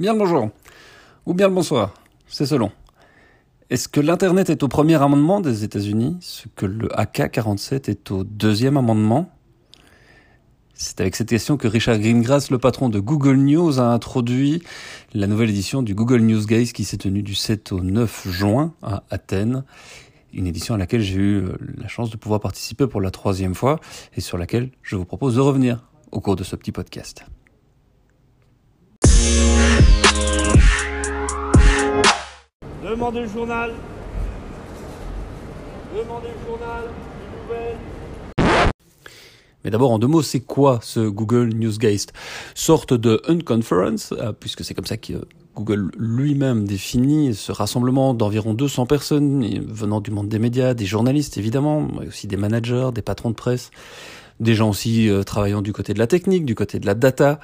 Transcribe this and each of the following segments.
Bien le bonjour. Ou bien le bonsoir. C'est selon. Est-ce que l'Internet est au premier amendement des États-Unis, ce que le AK-47 est au deuxième amendement? C'est avec cette question que Richard Greengrass, le patron de Google News, a introduit la nouvelle édition du Google News Guys qui s'est tenue du 7 au 9 juin à Athènes. Une édition à laquelle j'ai eu euh, la chance de pouvoir participer pour la troisième fois et sur laquelle je vous propose de revenir au cours de ce petit podcast. Demandez le journal. Demandez le journal. Mais d'abord, en deux mots, c'est quoi ce Google Newsgeist? Sorte de unconference, euh, puisque c'est comme ça que Google lui-même définit ce rassemblement d'environ 200 personnes venant du monde des médias, des journalistes évidemment, mais aussi des managers, des patrons de presse, des gens aussi euh, travaillant du côté de la technique, du côté de la data,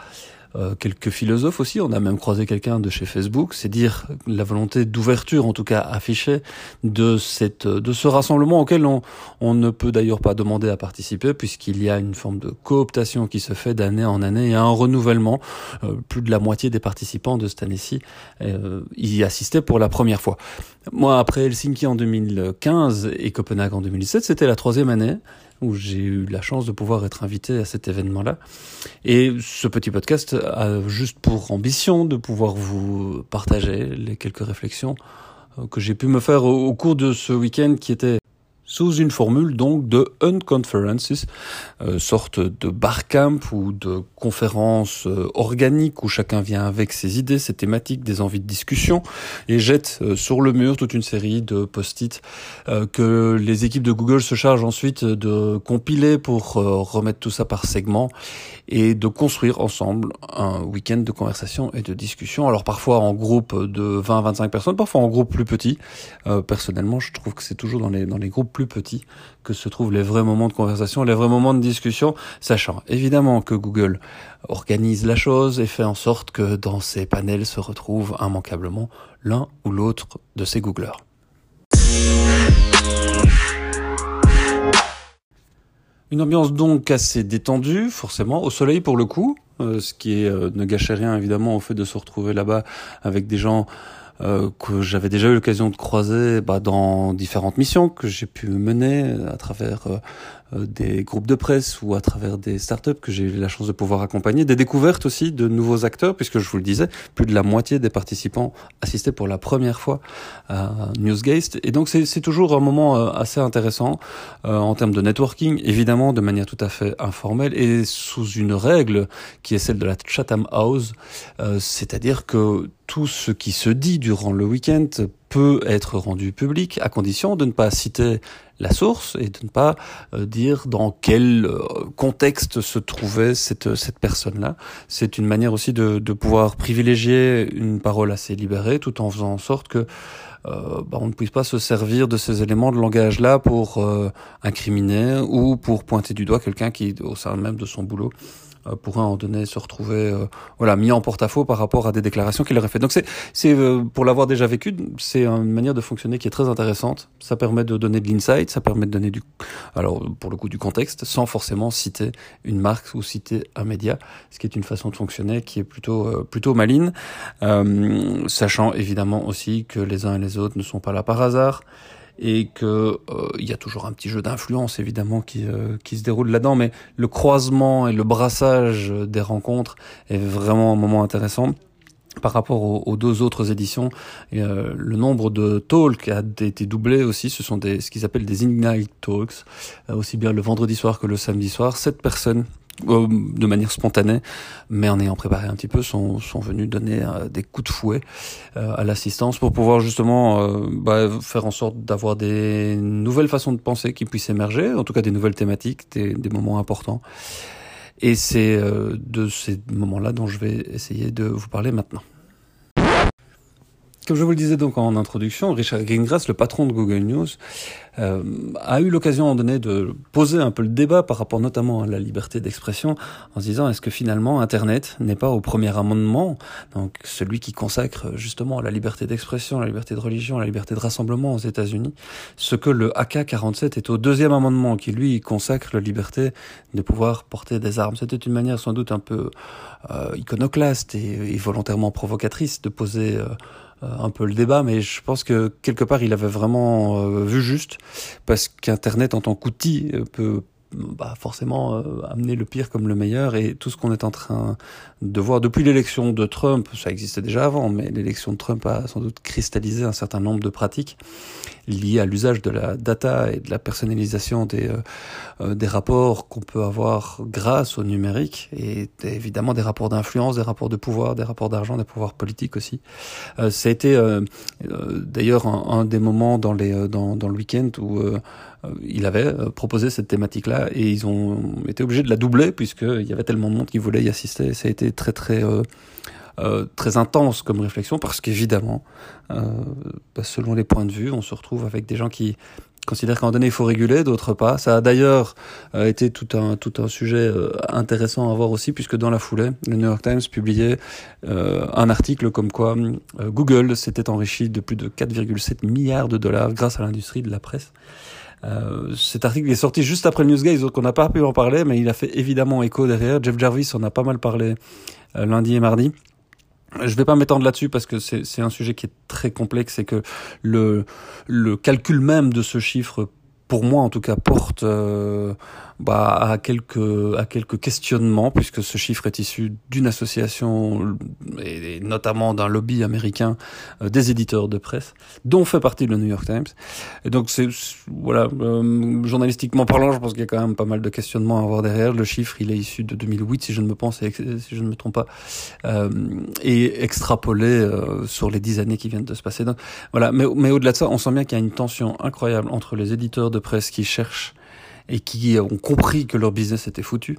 euh, quelques philosophes aussi. On a même croisé quelqu'un de chez Facebook. C'est dire la volonté d'ouverture, en tout cas affichée, de cette de ce rassemblement auquel on, on ne peut d'ailleurs pas demander à participer puisqu'il y a une forme de cooptation qui se fait d'année en année et un renouvellement. Euh, plus de la moitié des participants de cette année-ci euh, y assistaient pour la première fois. Moi, après Helsinki en 2015 et Copenhague en 2017, c'était la troisième année où j'ai eu la chance de pouvoir être invité à cet événement-là. Et ce petit podcast a juste pour ambition de pouvoir vous partager les quelques réflexions euh, que j'ai pu me faire au cours de ce week-end qui était sous une formule donc de unconferences, euh, sorte de barcamp ou de conférence euh, organique où chacun vient avec ses idées, ses thématiques, des envies de discussion et jette euh, sur le mur toute une série de post-it euh, que les équipes de Google se chargent ensuite de compiler pour remettre tout ça par segment et de construire ensemble un week-end de conversation et de discussion. Alors parfois en groupe de 20-25 personnes, parfois en groupe plus petit. personnellement, je trouve que c'est toujours dans les dans les groupes plus petits que se trouvent les vrais moments de conversation, les vrais moments de discussion, sachant évidemment que Google organise la chose et fait en sorte que dans ces panels se retrouvent immanquablement l'un ou l'autre de ces Googlers. Une ambiance donc assez détendue, forcément, au soleil pour le coup, euh, ce qui euh, ne gâchait rien évidemment au fait de se retrouver là-bas avec des gens euh, que j'avais déjà eu l'occasion de croiser bah, dans différentes missions que j'ai pu mener à travers euh, des groupes de presse ou à travers des startups que j'ai eu la chance de pouvoir accompagner, des découvertes aussi de nouveaux acteurs, puisque je vous le disais, plus de la moitié des participants assistaient pour la première fois à Newsgeist. Et donc c'est toujours un moment assez intéressant en termes de networking, évidemment de manière tout à fait informelle et sous une règle qui est celle de la Chatham House, c'est-à-dire que tout ce qui se dit durant le week-end peut être rendu public à condition de ne pas citer la source et de ne pas euh, dire dans quel euh, contexte se trouvait cette, cette personne-là. C'est une manière aussi de, de pouvoir privilégier une parole assez libérée tout en faisant en sorte que euh, bah, on ne puisse pas se servir de ces éléments de langage-là pour incriminer ou pour pointer du doigt quelqu'un qui, au sein même de son boulot, euh, pourrait en donner se retrouver euh, voilà mis en porte-à-faux par rapport à des déclarations qu'il aurait faites. Donc c'est c'est euh, pour l'avoir déjà vécu, c'est une manière de fonctionner qui est très intéressante. Ça permet de donner de l'insight, ça permet de donner du alors pour le coup du contexte sans forcément citer une marque ou citer un média, ce qui est une façon de fonctionner qui est plutôt plutôt maligne, sachant évidemment aussi que les uns et les autres ne sont pas là par hasard et que euh, il y a toujours un petit jeu d'influence évidemment qui, euh, qui se déroule là-dedans, mais le croisement et le brassage des rencontres est vraiment un moment intéressant. Par rapport aux, deux autres éditions, euh, le nombre de talks a été doublé aussi. Ce sont des, ce qu'ils appellent des Ignite Talks, aussi bien le vendredi soir que le samedi soir. Sept personnes euh, de manière spontanée, mais en ayant préparé un petit peu, sont, sont venus donner euh, des coups de fouet euh, à l'assistance pour pouvoir justement bah, faire en sorte d'avoir des nouvelles façons de penser qui puissent émerger, en tout cas des nouvelles thématiques, des, des moments importants. Et c'est de ces moments-là dont je vais essayer de vous parler maintenant. Comme je vous le disais donc en introduction, Richard Greengrass, le patron de Google News, euh, a eu l'occasion moment donné de poser un peu le débat par rapport notamment à la liberté d'expression en se disant est-ce que finalement Internet n'est pas au premier amendement, donc celui qui consacre justement la liberté d'expression, la liberté de religion, la liberté de rassemblement aux États-Unis, ce que le AK-47 est au deuxième amendement qui lui consacre la liberté de pouvoir porter des armes. C'était une manière sans doute un peu euh, iconoclaste et, et, volontairement provocatrice de poser euh, un peu le débat, mais je pense que quelque part il avait vraiment euh, vu juste, parce qu'Internet en tant qu'outil euh, peut bah, forcément euh, amener le pire comme le meilleur et tout ce qu'on est en train de voir depuis l'élection de Trump, ça existait déjà avant, mais l'élection de Trump a sans doute cristallisé un certain nombre de pratiques liées à l'usage de la data et de la personnalisation des, euh, euh, des rapports qu'on peut avoir grâce au numérique et évidemment des rapports d'influence, des rapports de pouvoir, des rapports d'argent, des pouvoirs politiques aussi. Euh, ça a été euh, euh, d'ailleurs un, un, des moments dans, les, dans, dans le week-end où il avait proposé cette thématique-là et ils ont été obligés de la doubler puisqu'il y avait tellement de monde qui voulait y assister. Ça a été très très euh, euh, très intense comme réflexion parce qu'évidemment, euh, bah, selon les points de vue, on se retrouve avec des gens qui considèrent qu'à un donné il faut réguler, d'autres pas. Ça a d'ailleurs euh, été tout un tout un sujet euh, intéressant à voir aussi puisque dans la foulée, le New York Times publiait euh, un article comme quoi Google s'était enrichi de plus de 4,7 milliards de dollars grâce à l'industrie de la presse. Euh, cet article est sorti juste après le Newsgate, donc on n'a pas pu en parler, mais il a fait évidemment écho derrière. Jeff Jarvis en a pas mal parlé euh, lundi et mardi. Je vais pas m'étendre là-dessus parce que c'est un sujet qui est très complexe et que le, le calcul même de ce chiffre, pour moi en tout cas, porte euh, bah, à quelques à quelques questionnements puisque ce chiffre est issu d'une association et, notamment d'un lobby américain euh, des éditeurs de presse dont fait partie le New York Times. Et donc c'est voilà euh, journalistiquement parlant je pense qu'il y a quand même pas mal de questionnements à avoir derrière. Le chiffre il est issu de 2008 si je ne me pense si je ne me trompe pas euh, et extrapolé euh, sur les dix années qui viennent de se passer. Donc voilà. Mais mais au-delà de ça on sent bien qu'il y a une tension incroyable entre les éditeurs de presse qui cherchent et qui ont compris que leur business était foutu.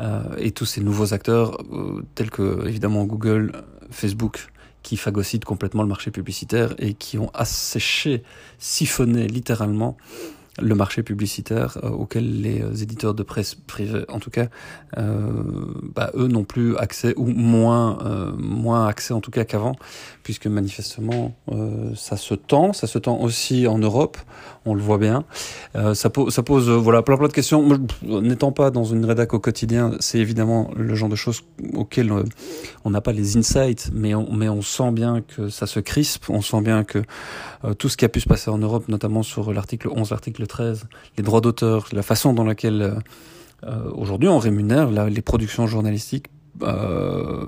Euh, et tous ces nouveaux acteurs, euh, tels que évidemment Google, Facebook, qui phagocytent complètement le marché publicitaire et qui ont asséché, siphonné littéralement le marché publicitaire euh, auquel les euh, éditeurs de presse privés, en tout cas, euh, bah, eux n'ont plus accès ou moins euh, moins accès en tout cas qu'avant, puisque manifestement euh, ça se tend, ça se tend aussi en Europe, on le voit bien. Euh, ça, po ça pose voilà plein plein de questions. N'étant pas dans une rédac au quotidien, c'est évidemment le genre de choses auxquelles on n'a pas les insights, mais on, mais on sent bien que ça se crispe, on sent bien que tout ce qui a pu se passer en Europe, notamment sur l'article 11, l'article l'article 13, les droits d'auteur, la façon dans laquelle euh, aujourd'hui on rémunère les productions journalistiques, euh,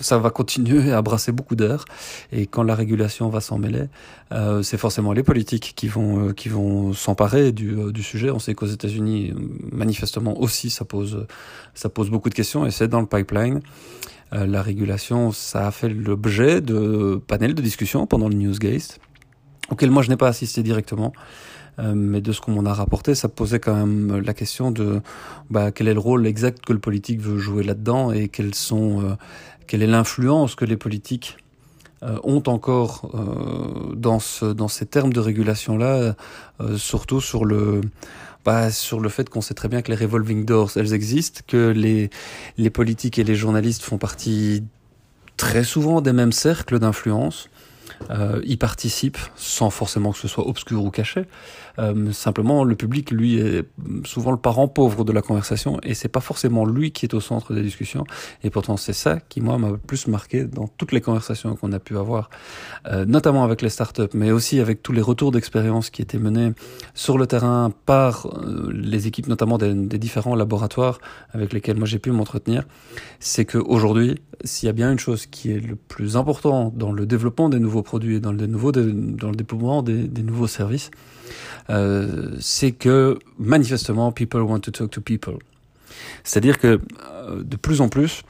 ça va continuer à brasser beaucoup d'air et quand la régulation va s'en mêler, euh, c'est forcément les politiques qui vont euh, s'emparer du, euh, sujet. On sait qu'aux États-Unis, manifestement aussi, ça pose ça pose beaucoup de questions et c'est dans le pipeline. Euh, la régulation, ça a fait l'objet de panels de discussion pendant le Newsgate, auquel moi je n'ai pas assisté directement. Euh, mais de ce qu'on m'en a rapporté, ça posait quand même la question de bah, quel est le rôle exact que le politique veut jouer là-dedans et quelles sont, euh, quelle est l'influence que les politiques euh, ont encore euh, dans, ce, dans ces termes de régulation-là, euh, surtout sur le, bah, sur le fait qu'on sait très bien que les revolving doors, elles existent, que les, les politiques et les journalistes font partie très souvent des mêmes cercles d'influence, euh, y participent sans forcément que ce soit obscur ou caché. Euh, simplement, le public, lui, est souvent le parent pauvre de la conversation et c'est pas forcément lui qui est au centre des discussions. Et pourtant, c'est ça qui, moi, m'a plus marqué dans toutes les conversations qu'on a pu avoir, euh, notamment avec les startups, mais aussi avec tous les retours d'expérience qui étaient menés sur le terrain par euh, les équipes, notamment des, différents laboratoires avec lesquels moi j'ai pu m'entretenir. C'est qu'aujourd'hui, s'il y a bien une chose qui est le plus important dans le développement des nouveaux produits et dans le, des, des nouveaux services, euh, c'est que manifestement, people want to talk to people. C'est-à-dire que euh, de plus en plus,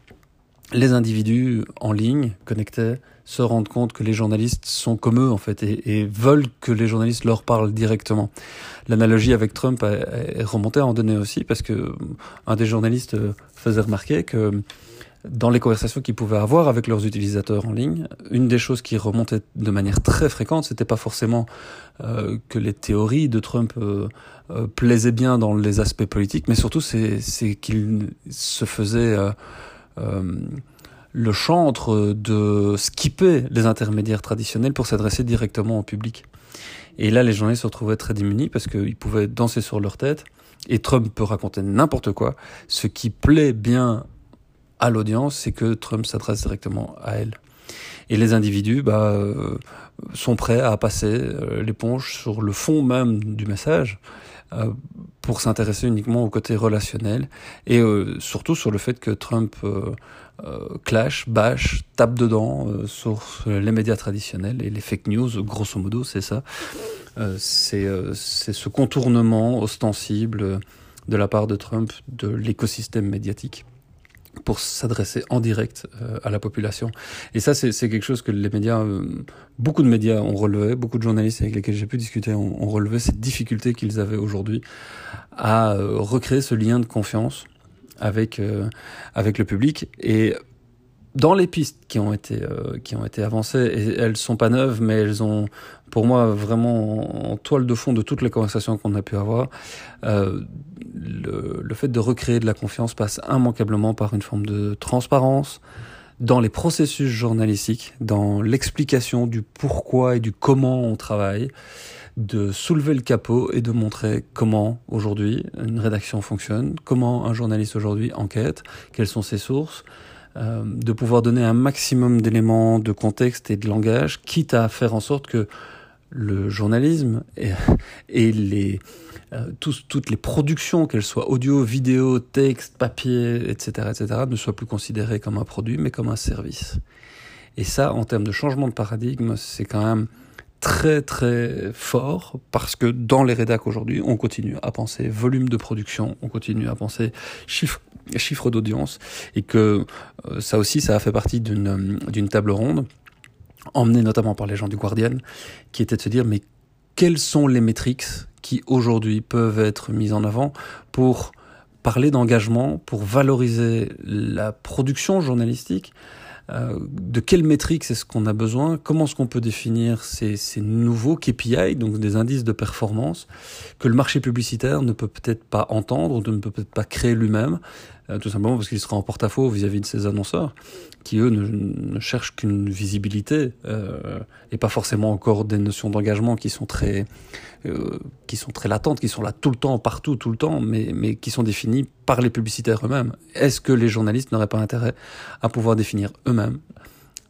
les individus en ligne, connectés, se rendent compte que les journalistes sont comme eux en fait et, et veulent que les journalistes leur parlent directement. L'analogie avec Trump est remontée à en donner aussi parce que un des journalistes faisait remarquer que dans les conversations qu'ils pouvaient avoir avec leurs utilisateurs en ligne, une des choses qui remontait de manière très fréquente, c'était pas forcément euh, que les théories de Trump euh, euh, plaisaient bien dans les aspects politiques, mais surtout c'est, qu'il se faisait le chantre de skipper les intermédiaires traditionnels pour s'adresser directement au public. Et là, les journalistes se retrouvaient très démunis parce qu'ils pouvaient danser sur leur tête. Et Trump peut raconter n'importe quoi. Ce qui plaît bien à l'audience, c'est que Trump s'adresse directement à elle. Et les individus bah, euh, sont prêts à passer euh, l'éponge sur le fond même du message euh, pour s'intéresser uniquement au côté relationnel et surtout sur le fait que Trump clash, bâche, tape dedans sur les médias traditionnels et les fake news, grosso modo, c'est ça. c'est ce contournement ostensible de la part de Trump de l'écosystème médiatique pour s'adresser en direct euh, à la population. Et ça, c'est quelque chose que les médias, euh, beaucoup de médias ont relevé, beaucoup de journalistes avec lesquels j'ai pu discuter ont, ont relevé cette difficulté qu'ils avaient aujourd'hui à euh, recréer ce lien de confiance avec avec le public. Et dans les pistes qui ont été qui ont été avancées, et elles sont pas neuves, mais elles ont pour moi vraiment en toile de fond de toutes les conversations qu'on a pu avoir. Euh, le, le, fait de recréer de la confiance passe immanquablement par une forme de transparence dans les processus journalistiques, dans l'explication du pourquoi et du comment on travaille, de soulever le capot et de montrer comment aujourd'hui une rédaction fonctionne, comment un journaliste aujourd'hui enquête, quelles sont ses sources, euh, de pouvoir donner un maximum d'éléments de contexte et de langage, quitte à faire en sorte que le journalisme et, les, euh, toutes les productions, qu'elles soient audio, vidéo, texte, papier, etc., etc., ne soient plus considérées comme un produit, mais comme un service. Et ça, en termes de changement de paradigme, c'est quand même très très fort parce que dans les rédacs aujourd'hui, on continue à penser volume de production, on continue à penser chiffre, d'audience et que euh, ça aussi, ça a fait partie d'une d'une table ronde emmenée notamment par les gens du Guardian, qui était de se dire mais quelles sont les métriques qui aujourd'hui peuvent être mises en avant pour parler d'engagement, pour valoriser la production journalistique, euh, de quelles métriques est-ce qu'on a besoin Comment est-ce qu'on peut définir ces, nouveaux KPI, donc des indices de performance, que le marché publicitaire ne peut peut-être pas entendre ne peut peut-être pas créer lui-même, tout simplement parce qu'il sera en porte-à-faux vis-à-vis de ses annonceurs, qui eux ne, ne cherchent qu'une visibilité euh, et pas forcément encore des notions d'engagement qui sont très euh, qui sont très latentes, qui sont là tout le temps, partout, tout le temps, mais mais qui sont définies par les publicitaires eux-mêmes. Est-ce que les journalistes n'auraient pas intérêt à pouvoir définir eux-mêmes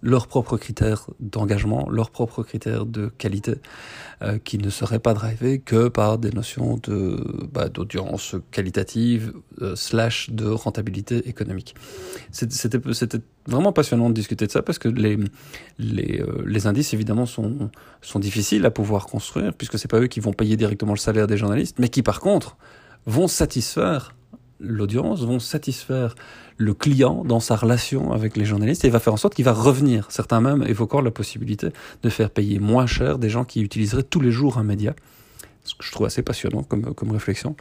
leurs propres critères d'engagement, leurs propres critères de qualité, euh, qui ne seraient pas drivés que par des notions de bah, d'audience qualitative euh, slash de rentabilité économique. C'était vraiment passionnant de discuter de ça parce que les les, euh, les indices évidemment sont sont difficiles à pouvoir construire puisque c'est pas eux qui vont payer directement le salaire des journalistes, mais qui par contre vont satisfaire l'audience, vont satisfaire le client dans sa relation avec les journalistes et va faire en sorte qu'il va revenir. Certains même évoquant la possibilité de faire payer moins cher des gens qui utiliseraient tous les jours un média. Ce que je trouve assez passionnant comme, comme réflexion,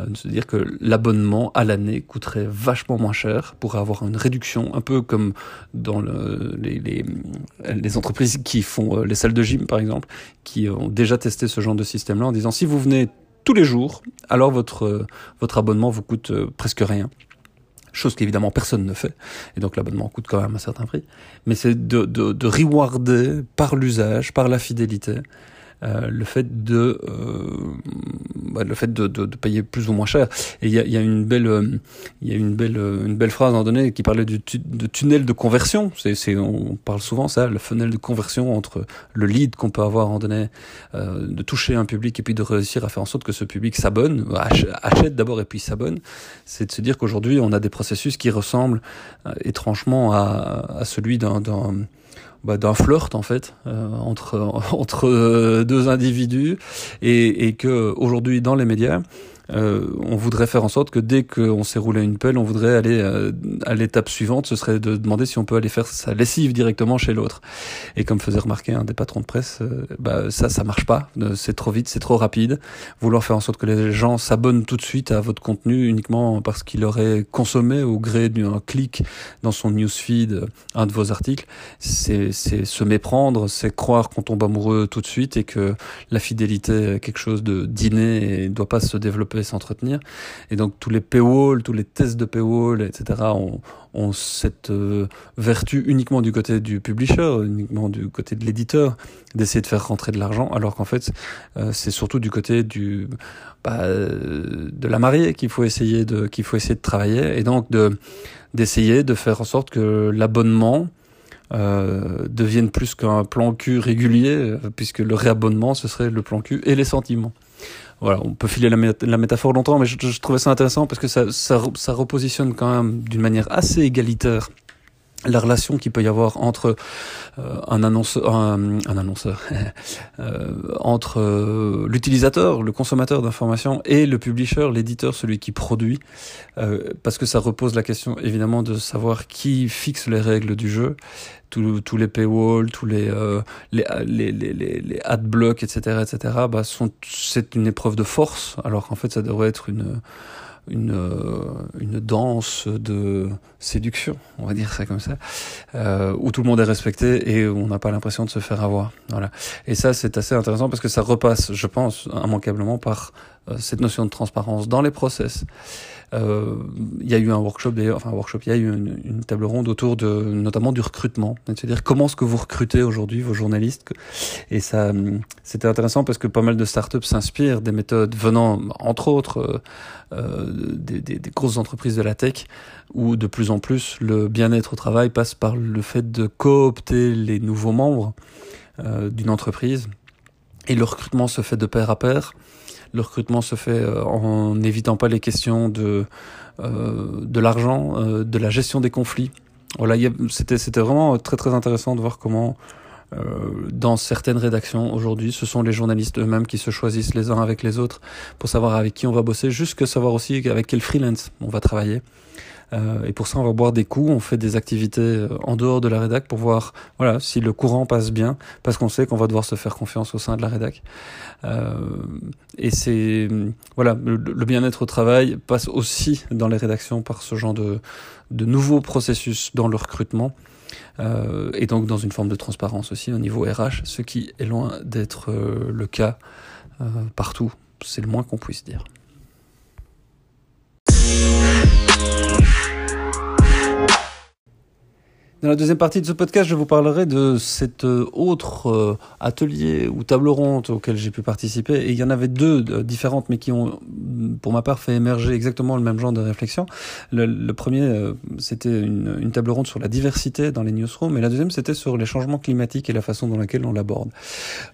euh, de se dire que l'abonnement à l'année coûterait vachement moins cher pour avoir une réduction, un peu comme dans le, les, les, les entreprises qui font euh, les salles de gym par exemple, qui ont déjà testé ce genre de système-là en disant si vous venez tous les jours, alors votre, euh, votre abonnement vous coûte euh, presque rien. Chose qu'évidemment personne ne fait, et donc l'abonnement coûte quand même un certain prix, mais c'est de, de, de rewarder par l'usage, par la fidélité, euh, le fait de euh, bah, le fait de, de, de, payer plus ou moins cher. Et il y a, y a, une belle euh, il y a une belle une belle phrase à un donné qui parlait du de tunnel de conversion. C'est c'est on parle souvent ça le funnel de conversion entre le lead qu'on peut avoir en donné euh, de toucher un public et puis de réussir à faire en sorte que ce public s'abonne achète d'abord et puis s'abonne. C'est de se dire qu'aujourd'hui on a des processus qui ressemblent étrangement à, à celui d'un bah, d'un flirt en fait euh, entre entre euh, deux individus et, et que aujourd'hui dans les médias euh, on voudrait faire en sorte que dès qu'on s'est roulé une pelle, on voudrait aller euh, à l'étape suivante, ce serait de demander si on peut aller faire sa lessive directement chez l'autre. Et comme faisait remarquer un des patrons de presse, euh, bah, ça, ça marche pas. C'est trop vite, c'est trop rapide. Vouloir faire en sorte que les gens s'abonnent tout de suite à votre contenu uniquement parce qu'il aurait consommé au gré d'un clic dans son newsfeed un de vos articles, c'est se méprendre, c'est croire qu'on tombe amoureux tout de suite et que la fidélité est quelque chose de d'inné et ne doit pas se développer s'entretenir. Et donc tous les paywalls, tous les tests de paywall, etc. ont, cette euh, vertu uniquement du côté du publisher, uniquement du côté de l'éditeur, d'essayer de faire rentrer de l'argent, alors qu'en fait euh, c'est surtout du côté du bah, euh, de la mariée qu'il faut essayer de qu'il faut essayer de travailler et donc de d'essayer de faire en sorte que l'abonnement devienne plus qu'un plan cul régulier, puisque le réabonnement, ce serait le plan cul et les sentiments voilà, on peut filer la, métaphore longtemps, mais je, trouvais ça intéressant parce que ça repositionne quand même d'une manière assez égalitaire la relation qu'il peut y avoir entre euh, un annonceur, un, annonceur euh, entre euh, l'utilisateur, le consommateur d'informations et le publisher, l'éditeur, celui qui produit, parce que ça repose la question évidemment de savoir qui fixe les règles du jeu, tous, les paywalls, tous les les, les, les, les adblocks, etc., etc. Bah, sont c'est une épreuve de force, alors qu'en fait ça devrait être une une, euh, une danse de séduction, on va dire ça comme ça, euh, où tout le monde est respecté et où on n'a pas l'impression de se faire avoir. Voilà. Et ça, c'est assez intéressant parce que ça repasse, je pense, immanquablement par euh, cette notion de transparence dans les process. Euh, il y a eu un workshop d'ailleurs, enfin un workshop, il y a eu une, une, table ronde autour de notamment du recrutement, c'est-à-dire comment est-ce que vous recrutez aujourd'hui vos journalistes? Et ça, c'était intéressant parce que pas mal de startups s'inspirent des méthodes venant, entre autres, euh, des, des, des, grosses entreprises de la tech, où de plus en plus le bien-être au travail passe par le fait de coopter les nouveaux membres euh, d'une entreprise. Et le recrutement se fait de pair à pair. Le recrutement se fait euh, en n'évitant pas les questions de, euh, de l'argent, euh, de la gestion des conflits. Voilà, c'était c'était vraiment très très intéressant de voir comment dans certaines rédactions aujourd'hui, ce sont les journalistes eux-mêmes qui se choisissent les uns avec les autres pour savoir avec qui on va bosser, jusque savoir aussi avec quel freelance on va travailler. Euh, et pour ça, on va boire des coups, on fait des activités euh, en dehors de la rédac pour voir voilà, si le courant passe bien, parce qu'on sait qu'on va devoir se faire confiance au sein de la rédac. Euh, et c'est voilà, le, bien-être au travail passe aussi dans les rédactions par ce genre de, de nouveaux processus dans le recrutement. Et donc dans une forme de transparence aussi au niveau RH, ce qui est loin d'être le cas partout. C'est le moins qu'on puisse dire. Dans la deuxième partie de ce podcast, je vous parlerai de cet euh, autre euh, atelier ou table ronde auquel j'ai pu participer. Et il y en avait deux euh, différentes, mais qui ont, pour ma part, fait émerger exactement le même genre de réflexion. Le, premier, c'était une, une, table ronde sur la diversité dans les newsrooms, et la deuxième, c'était sur les changements climatiques et la façon dans laquelle on l'aborde.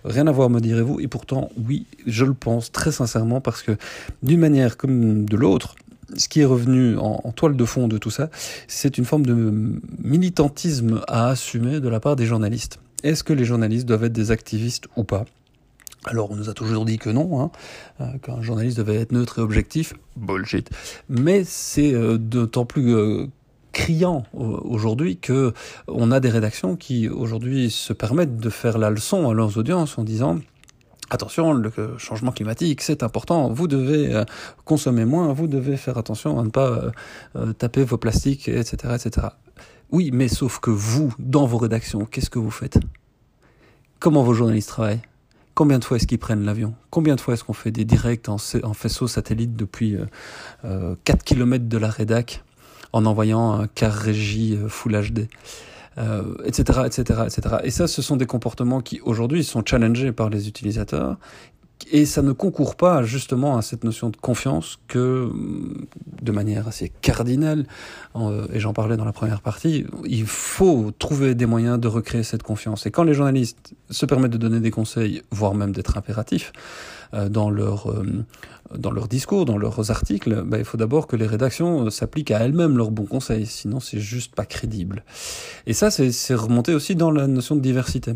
Rien à voir, me direz-vous, et pourtant, oui, je le pense très sincèrement, parce que d'une manière comme de l'autre, ce qui est revenu en, toile de fond de tout ça, c'est une forme de militantisme à assumer de la part des journalistes. Est-ce que les journalistes doivent être des activistes ou pas? Alors on nous a toujours dit que non, hein, euh, qu'un journaliste devait être neutre et objectif. Bullshit. Mais c'est euh, d'autant plus euh, criant aujourd'hui que on a des rédactions qui aujourd'hui se permettent de faire la leçon à leurs audiences en disant Attention, le changement climatique, c'est important. Vous devez euh, consommer moins, vous devez faire attention à ne pas euh, euh, taper vos plastiques, etc., etc. Oui, mais sauf que vous, dans vos rédactions, qu'est-ce que vous faites? Comment vos journalistes travaillent? Combien de fois est-ce qu'ils prennent l'avion? Combien de fois est-ce qu'on fait des directs en, faisceau satellite depuis euh, 4 km de la rédac en envoyant un car régie Full HD etc., etc., etc. Et ça, ce sont des comportements qui aujourd'hui sont challengés par les utilisateurs. Et ça ne concourt pas justement à cette notion de confiance que, de manière assez cardinale, euh, et j'en parlais dans la première partie, il faut trouver des moyens de recréer cette confiance. Et quand les journalistes se permettent de donner des conseils, voire même d'être impératifs, euh, dans leur euh, dans leur discours, dans leurs articles, bah, il faut d'abord que les rédactions euh, s'appliquent à elles-mêmes leurs bons conseils, sinon c'est juste pas crédible. Et ça, c'est remonté aussi dans la notion de diversité.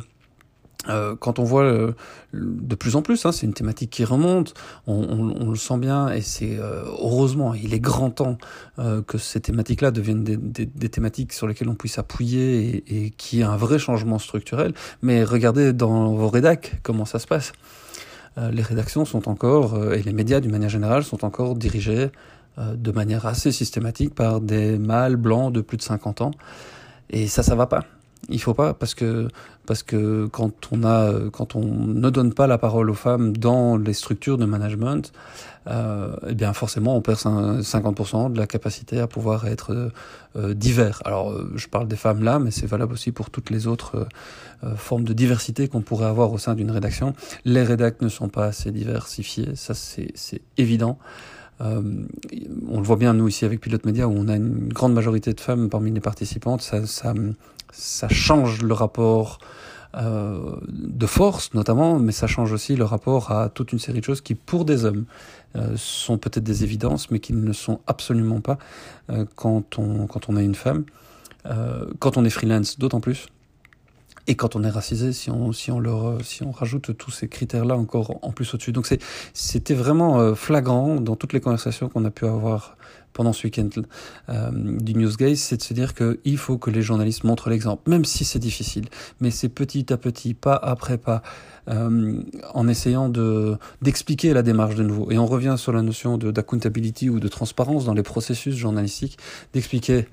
euh, quand on voit euh, de plus en plus, hein, c'est une thématique qui remonte, on, on, on le sent bien, et c'est euh, heureusement, il est grand temps euh, que ces thématiques-là deviennent des, des, des, thématiques sur lesquelles on puisse appuyer et, et qui ait un vrai changement structurel. Mais regardez dans vos rédacs comment ça se passe. Les rédactions sont encore, et les médias d'une manière générale, sont encore dirigés de manière assez systématique par des mâles blancs de plus de 50 ans. Et ça, ça va pas. Il faut pas parce que parce que quand on a quand on ne donne pas la parole aux femmes dans les structures de management, euh, eh bien forcément on perd 50% de la capacité à pouvoir être euh, divers. Alors euh, je parle des femmes là, mais c'est valable aussi pour toutes les autres euh, formes de diversité qu'on pourrait avoir au sein d'une rédaction. Les rédacts ne sont pas assez diversifiés, ça c'est évident. Euh, on le voit bien nous ici avec Pilote Média où on a une grande majorité de femmes parmi les participantes. Ça, ça, ça change le rapport euh, de force notamment, mais ça change aussi le rapport à toute une série de choses qui, pour des hommes, euh, sont peut-être des évidences, mais qui ne le sont absolument pas euh, quand, on, quand on a une femme. Euh, quand on est freelance, d'autant plus. Et quand on est racisé, si on, si on, leur, si on rajoute tous ces critères-là encore en plus au-dessus. Donc c'était vraiment euh, flagrant dans toutes les conversations qu'on a pu avoir pendant ce week-end euh, du Newsgaze, c'est de se dire qu'il faut que les journalistes montrent l'exemple, même si c'est difficile. Mais c'est petit à petit, pas après pas, euh, en essayant de d'expliquer la démarche de nouveau. Et on revient sur la notion d'accountability ou de transparence dans les processus journalistiques, d'expliquer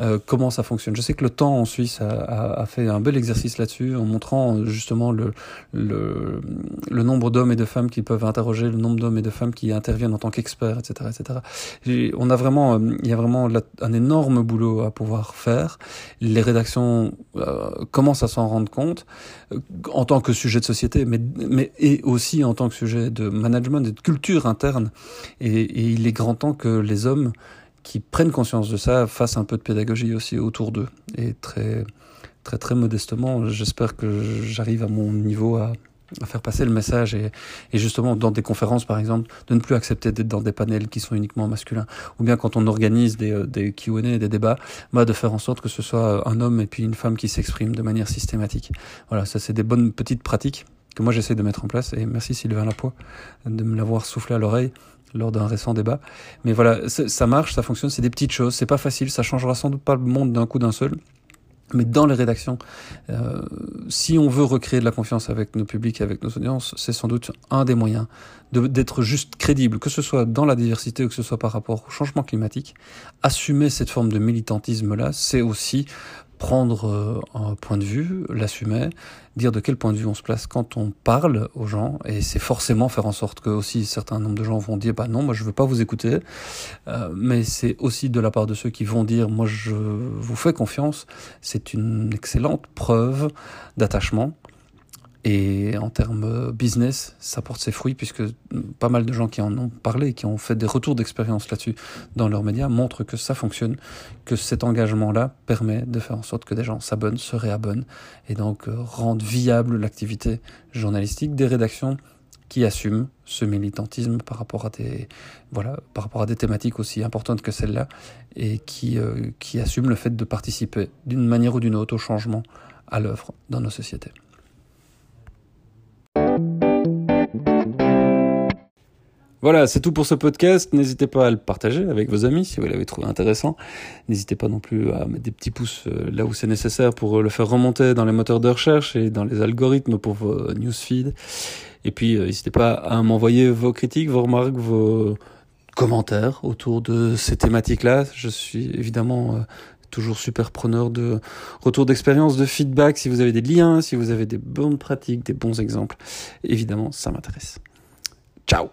euh, comment ça fonctionne. Je sais que le temps en Suisse a, a, a fait un bel exercice là-dessus en montrant justement le, le, le nombre d'hommes et de femmes qui peuvent interroger, le nombre d'hommes et de femmes qui interviennent en tant qu'experts, etc., etc. Et on a vraiment, euh, il y a vraiment un énorme boulot à pouvoir faire. Les rédactions euh, commencent à s'en rendre compte euh, en tant que sujet de société, mais, mais et aussi en tant que sujet de management et de culture interne. Et, et il est grand temps que les hommes qui prennent conscience de ça fassent un peu de pédagogie aussi autour d'eux. Et très, très, très modestement, j'espère que j'arrive à mon niveau à à faire passer le message et, et, justement dans des conférences par exemple de ne plus accepter d'être dans des panels qui sont uniquement masculins. Ou bien quand on organise des, euh, des Q&A des débats bah, de faire en sorte que ce soit un homme et puis une femme qui s'expriment de manière systématique. Voilà ça c'est des bonnes petites pratiques que moi j'essaie de mettre en place. Et merci Sylvain Lapoix de me l'avoir soufflé à l'oreille lors d'un récent débat mais voilà ça marche ça fonctionne c'est des petites choses c'est pas facile ça changera sans doute pas le monde d'un coup d'un seul mais dans les rédactions, euh, si on veut recréer de la confiance avec nos publics et avec nos audiences, c'est sans doute un des moyens d'être juste crédible, que ce soit dans la diversité ou que ce soit par rapport au changement climatique. Assumer cette forme de militantisme-là, c'est aussi prendre euh, un point de vue, l'assumer, dire de quel point de vue on se place quand on parle aux gens, et c'est forcément faire en sorte que aussi certains nombre de gens vont dire bah non, moi je veux pas vous écouter, euh, mais c'est aussi de la part de ceux qui vont dire moi je vous fais confiance, c'est une excellente preuve d'attachement et en termes business, ça porte ses fruits puisque pas mal de gens qui en ont parlé, qui ont fait des retours d'expérience là-dessus dans leurs médias, montrent que ça fonctionne, que cet engagement-là permet de faire en sorte que des gens s'abonnent, se réabonnent et donc euh, rendent viable l'activité journalistique des rédactions qui assument ce militantisme par rapport à des voilà par rapport à des thématiques aussi importantes que celle-là et qui euh, qui assument le fait de participer d'une manière ou d'une autre au changement à l'œuvre dans nos sociétés. Voilà, c'est tout pour ce podcast. N'hésitez pas à le partager avec vos amis si vous l'avez trouvé intéressant. N'hésitez pas non plus à mettre des petits pouces euh, là où c'est nécessaire pour le faire remonter dans les moteurs de recherche et dans les algorithmes pour vos newsfeeds. Et puis, euh, n'hésitez pas à m'envoyer vos critiques, vos remarques, vos commentaires autour de ces thématiques-là. Je suis évidemment euh, toujours super preneur de retour d'expérience, de feedback. Si vous avez des liens, si vous avez des bonnes pratiques, des bons exemples, évidemment, ça m'intéresse. Ciao